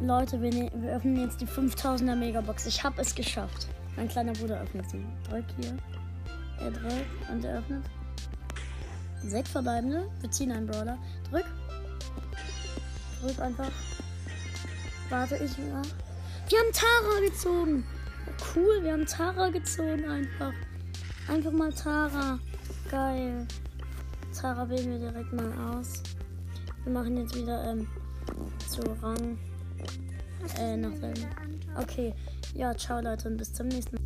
Leute, wir, ne wir öffnen jetzt die 5000er Megabox. Ich habe es geschafft. Mein kleiner Bruder öffnet sie. Drück hier. Er drückt und er öffnet. Sechs verbleibende. Wir ziehen einen Brawler. Drück. Drück einfach. Warte ich mal. Wir haben Tara gezogen. Cool, wir haben Tara gezogen einfach. Einfach mal Tara. Geil. Tara wählen wir direkt mal aus. Wir machen jetzt wieder ähm, zu Rang. Äh, nach. Okay. Ja, ciao Leute und bis zum nächsten Mal.